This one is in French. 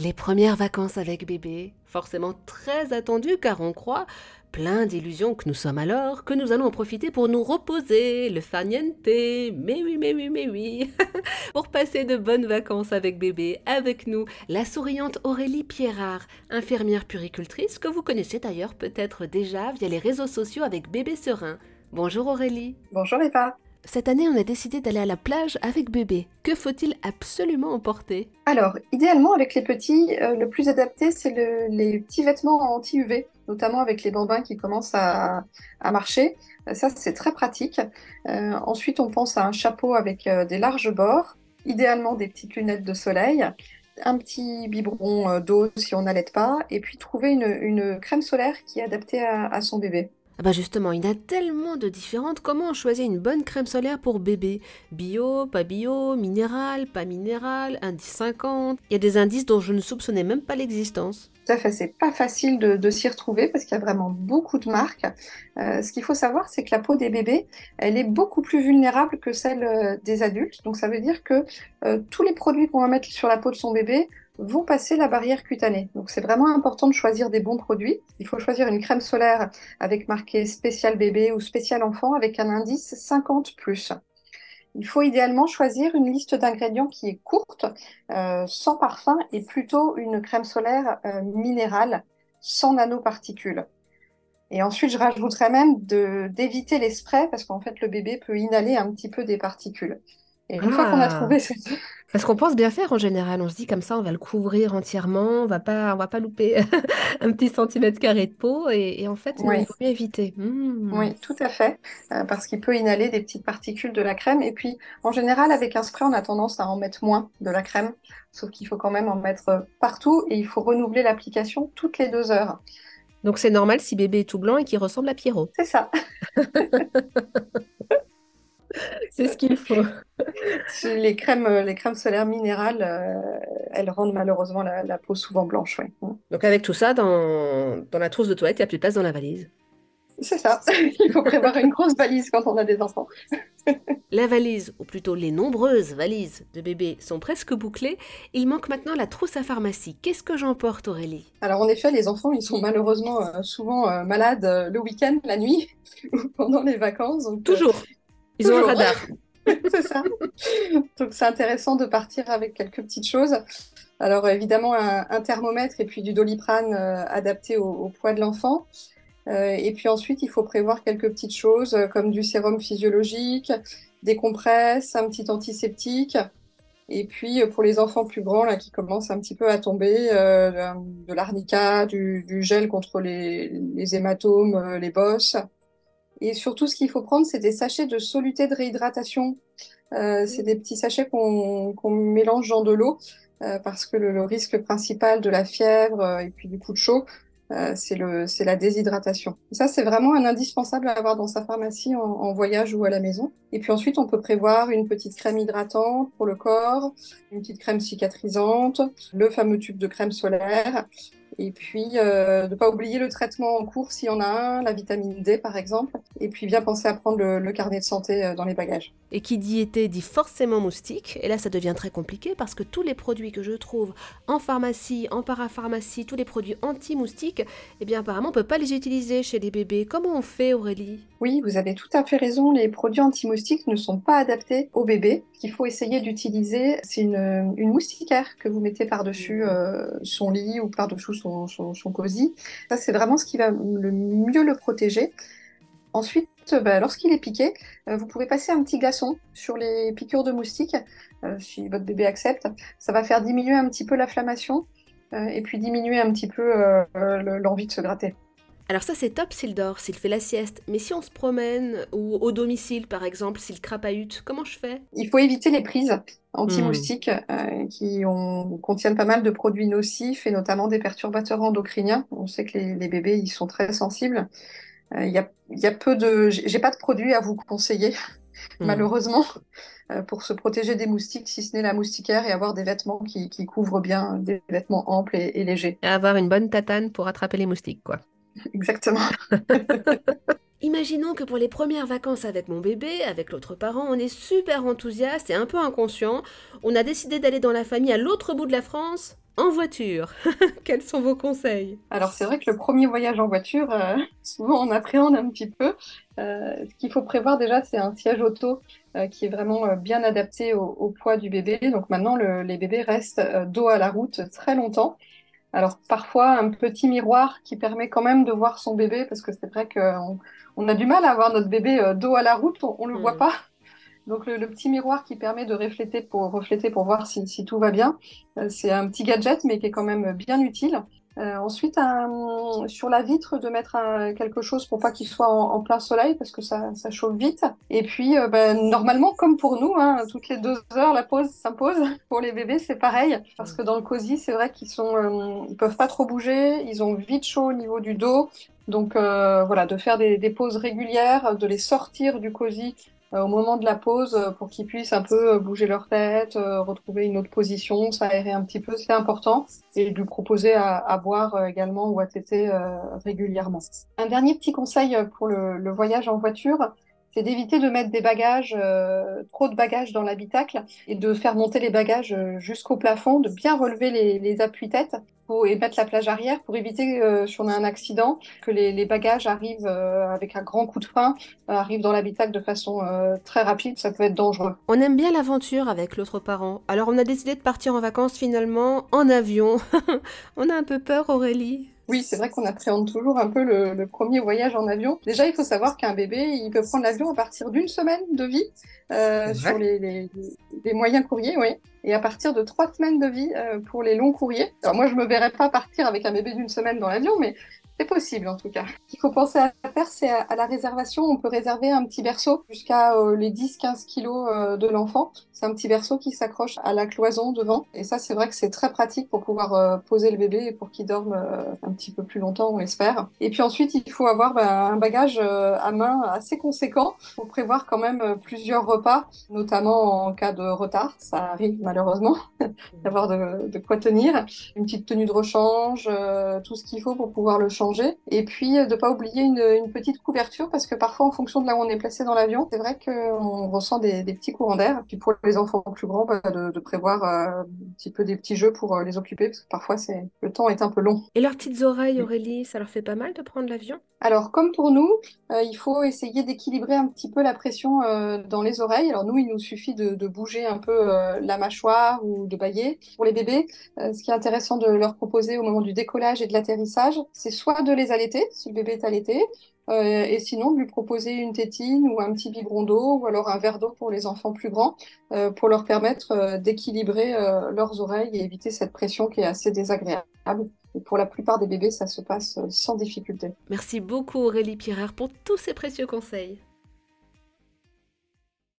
Les premières vacances avec bébé, forcément très attendues car on croit, plein d'illusions que nous sommes alors, que nous allons en profiter pour nous reposer, le farniente, mais oui, mais oui, mais oui, pour passer de bonnes vacances avec bébé, avec nous, la souriante Aurélie Pierrard, infirmière puricultrice que vous connaissez d'ailleurs peut-être déjà via les réseaux sociaux avec bébé serein. Bonjour Aurélie. Bonjour Eva. Cette année, on a décidé d'aller à la plage avec bébé. Que faut-il absolument emporter? Alors, idéalement, avec les petits, euh, le plus adapté, c'est les petits vêtements anti-UV, notamment avec les bambins qui commencent à, marcher. Euh, ça, c'est très pratique. Euh, ensuite, on pense à un chapeau avec des larges bords, idéalement des petites lunettes de soleil, un petit biberon d'eau si on n'allait pas, et puis trouver une, crème solaire qui est adaptée à son bébé. Ah bah justement, il y a tellement de différentes. Comment on choisit une bonne crème solaire pour bébé? Bio, pas bio, minéral, pas minéral, indice 50. Il y a des indices dont je ne soupçonnais même pas l'existence. Tout à fait, c'est pas facile de, s'y retrouver parce qu'il y a vraiment beaucoup de marques. Euh, ce qu'il faut savoir, c'est que la peau des bébés, elle est beaucoup plus vulnérable que celle euh, des adultes. Donc ça veut dire que euh, tous les produits qu'on va mettre sur la peau de son bébé vont passer la barrière cutanée. Donc c'est vraiment important de choisir des bons produits. Il faut choisir une crème solaire avec marqué spécial bébé ou spécial enfant avec un indice 50 Il faut idéalement choisir une liste d'ingrédients qui est courte, euh, sans parfum et plutôt une crème solaire euh, minérale, sans nanoparticules. Et ensuite, je rajouterais même d'éviter les sprays parce qu'en fait, le bébé peut inhaler un petit peu des particules. Et une fois qu'on a trouvé ah. cette... Parce qu'on pense bien faire en général. On se dit comme ça, on va le couvrir entièrement, on va pas, on va pas louper un petit centimètre carré de peau. Et, en fait, il faut bien éviter. Mmh. Oui, tout à fait. Euh, parce qu'il peut inhaler des petites particules de la crème. Et puis, en général, avec un spray, on a tendance à en mettre moins de la crème. Sauf qu'il faut quand même en mettre partout et il faut renouveler l'application toutes les deux heures. Donc c'est normal si bébé est tout blanc et qu'il ressemble à Pierrot. C'est ça. C'est ce qu'il faut. les, crèmes, euh, les crèmes solaires minérales, euh, elles rendent malheureusement la, peau souvent blanche. Donc avec tout ça, dans, dans la trousse de toilette, il n'y a plus de place dans la valise. C'est ça. Il faut prévoir une grosse valise quand on a des enfants. la valise, ou plutôt les nombreuses valises de bébés, sont presque bouclées. Il manque maintenant la trousse à pharmacie. Qu'est-ce que j'emporte, Aurélie? Alors en effet, les enfants, ils sont malheureusement euh, souvent malades le week-end, la nuit, ou pendant les vacances. Toujours. Ils ont un radar. c'est ça. Donc c'est intéressant de partir avec quelques petites choses. Alors évidemment un, thermomètre et puis du doliprane euh, adapté au, poids de l'enfant. Euh, et puis ensuite il faut prévoir quelques petites choses euh, comme du sérum physiologique, des compresses, un petit antiseptique. Et puis pour les enfants plus grands là qui commencent un petit peu à tomber, de l'arnica, du, gel contre les, les hématomes, les bosses. Et surtout, ce qu'il faut prendre, c'est des sachets de soluté de réhydratation. Euh, c'est des petits sachets qu'on mélange dans de l'eau euh, parce que le, risque principal de la fièvre euh, et puis du coup de chaud, c'est la déshydratation. ça, c'est vraiment un indispensable à avoir dans sa pharmacie en, voyage ou à la maison. Et puis ensuite, on peut prévoir une petite crème hydratante pour le corps, une petite crème cicatrisante, le fameux tube de crème solaire, et puis, euh, ne pas oublier le traitement en cours s'il y en a un, la vitamine D par exemple. Et puis, bien penser à prendre le, carnet de santé euh, dans les bagages. Et qui dit été dit forcément moustique. Et là, ça devient très compliqué parce que tous les produits que je trouve en pharmacie, en parapharmacie, tous les produits anti-moustiques, eh bien, apparemment, on ne peut pas les utiliser chez les bébés. Comment on fait, Aurélie? Oui, vous avez tout à fait raison. Les produits anti-moustiques ne sont pas adaptés aux bébés. Ce qu'il faut essayer d'utiliser, c'est une, moustiquaire que vous mettez par-dessus euh, son lit ou par-dessous son son, c'est vraiment ce qui va le mieux le protéger. Ensuite, bah, lorsqu'il est piqué, euh, vous pouvez passer un petit glaçon sur les piqûres de moustiques, euh, si votre bébé accepte. Ça va faire diminuer un petit peu l'inflammation euh, et puis diminuer un petit peu l'envie de se gratter. Alors ça c'est top s'il dort, s'il fait la sieste, mais si on se promène ou au domicile par exemple, s'il crapahute, comment je fais? Il faut éviter les prises anti-moustiques euh, qui contiennent pas mal de produits nocifs et notamment des perturbateurs endocriniens. On sait que les, bébés ils sont très sensibles. Euh, il y, a, peu de, j'ai pas de produits à vous conseiller hmm. malheureusement euh, pour se protéger des moustiques, si ce n'est la moustiquaire et avoir des vêtements qui, couvrent bien, des vêtements amples et, et légers. Et avoir une bonne tatane pour attraper les moustiques, quoi. Exactement. Imaginons que pour les premières vacances avec mon bébé, avec l'autre parent, on est super enthousiaste et un peu inconscient. On a décidé d'aller dans la famille à l'autre bout de la France. en voiture. Quels sont vos conseils? Alors c'est vrai que le premier voyage en voiture, euh, souvent on appréhende un petit peu. Euh, ce qu'il faut prévoir déjà, c'est un siège auto euh, qui est vraiment bien adapté au, poids du bébé. Donc maintenant, les bébés restent dos à la route très longtemps. Alors parfois un petit miroir qui permet quand même de voir son bébé parce que c'est vrai qu'on on a du mal à voir notre bébé dos à la route, on, ne le voit mm. pas. Donc le, petit miroir qui permet de refléter pour, refléter pour voir si, si tout va bien, euh, c'est un petit gadget mais qui est quand même bien utile. Euh, ensuite, sur la vitre, de mettre quelque chose pour pas qu'il soit en, plein soleil parce que ça, chauffe vite. Et puis, euh, ben, normalement, comme pour nous, hein, toutes les deux heures, la pause s'impose. Pour les bébés, c'est pareil parce que dans le cosy, c'est vrai qu'ils sont, euh, ils peuvent pas trop bouger, ils ont vite chaud au niveau du dos. Donc voilà, de faire des, des pauses régulières, de les sortir du cosy euh, au moment de la pause euh, pour qu'ils puissent un peu euh, bouger leur tête, retrouver une autre position, s'aérer un petit peu, c'est important. Et lui proposer à, à boire également ou à téter régulièrement. Un dernier petit conseil pour le, le voyage en voiture, c'est d'éviter de mettre des bagages, euh, trop de bagages dans l'habitacle et de faire monter les bagages euh, jusqu'au plafond, de bien relever les, appuis-têtes et mettre la plage arrière pour éviter, euh, si on a un accident, que les, les bagages arrivent avec un grand coup de frein, arrivent dans l'habitacle de façon très rapide, ça peut être dangereux. On aime bien l'aventure avec l'autre parent, alors on a décidé de partir en vacances finalement en avion. on a un peu peur Aurélie? Oui, c'est vrai qu'on appréhende toujours un peu le, premier voyage en avion. Déjà, il faut savoir qu'un bébé, il peut prendre l'avion à partir d'une semaine de vie euh, sur les, moyens courriers, oui. Et à partir de trois semaines de vie euh, pour les longs courriers. Alors moi, je me verrais pas partir avec un bébé d'une semaine dans l'avion, mais c'est possible en tout cas. Ce qu'il faut penser à faire, c'est à, la réservation. On peut réserver un petit berceau jusqu'à euh, les 10-15 kilos euh, de l'enfant. C'est un petit berceau qui s'accroche à la cloison devant. Et ça, c'est vrai que c'est très pratique pour pouvoir euh, poser le bébé et pour qu'il dorme un petit peu plus longtemps, on l'espère. Et puis ensuite, il faut avoir ben, un bagage à main assez conséquent pour prévoir quand même plusieurs repas, notamment en cas de retard. Ça arrive malheureusement d'avoir de, de, quoi tenir. Une petite tenue de rechange, tout ce qu'il faut pour pouvoir le changer et puis, euh, de ne pas oublier une, petite couverture, parce que parfois, en fonction de là où on est placé dans l'avion, c'est vrai qu'on ressent des, petits courants d'air. Puis pour les enfants plus grands, bah, de, prévoir euh, un petit peu des petits jeux pour euh, les occuper, parce que parfois, c'est le temps est un peu long. Et leurs petites oreilles, Aurélie, ça leur fait pas mal de prendre l'avion? Alors, comme pour nous, il faut essayer d'équilibrer un petit peu la pression dans les oreilles. Alors nous, il nous suffit de, bouger un peu la mâchoire ou de bailler. Pour les bébés, ce qui est intéressant de leur proposer au moment du décollage et de l'atterrissage, c'est soit de les allaiter, si le bébé est allaité, euh, et sinon de lui proposer une tétine ou un petit biberon d'eau ou alors un verre d'eau pour les enfants plus grands euh, pour leur permettre euh, d'équilibrer leurs oreilles et éviter cette pression qui est assez désagréable. Et pour la plupart des bébés, ça se passe sans difficulté. Merci beaucoup Aurélie Pierre pour tous ces précieux conseils.